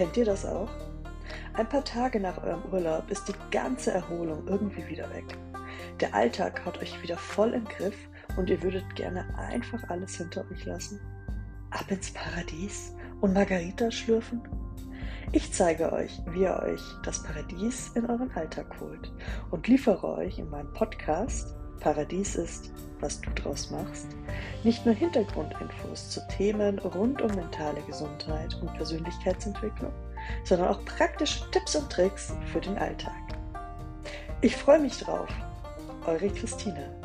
Kennt ihr das auch? Ein paar Tage nach eurem Urlaub ist die ganze Erholung irgendwie wieder weg. Der Alltag hat euch wieder voll im Griff und ihr würdet gerne einfach alles hinter euch lassen. Ab ins Paradies und Margarita schlürfen? Ich zeige euch, wie ihr euch das Paradies in euren Alltag holt und liefere euch in meinem Podcast Paradies ist, was du draus machst, nicht nur Hintergrundinfos zu Themen rund um mentale Gesundheit und Persönlichkeitsentwicklung, sondern auch praktische Tipps und Tricks für den Alltag. Ich freue mich drauf. Eure Christine.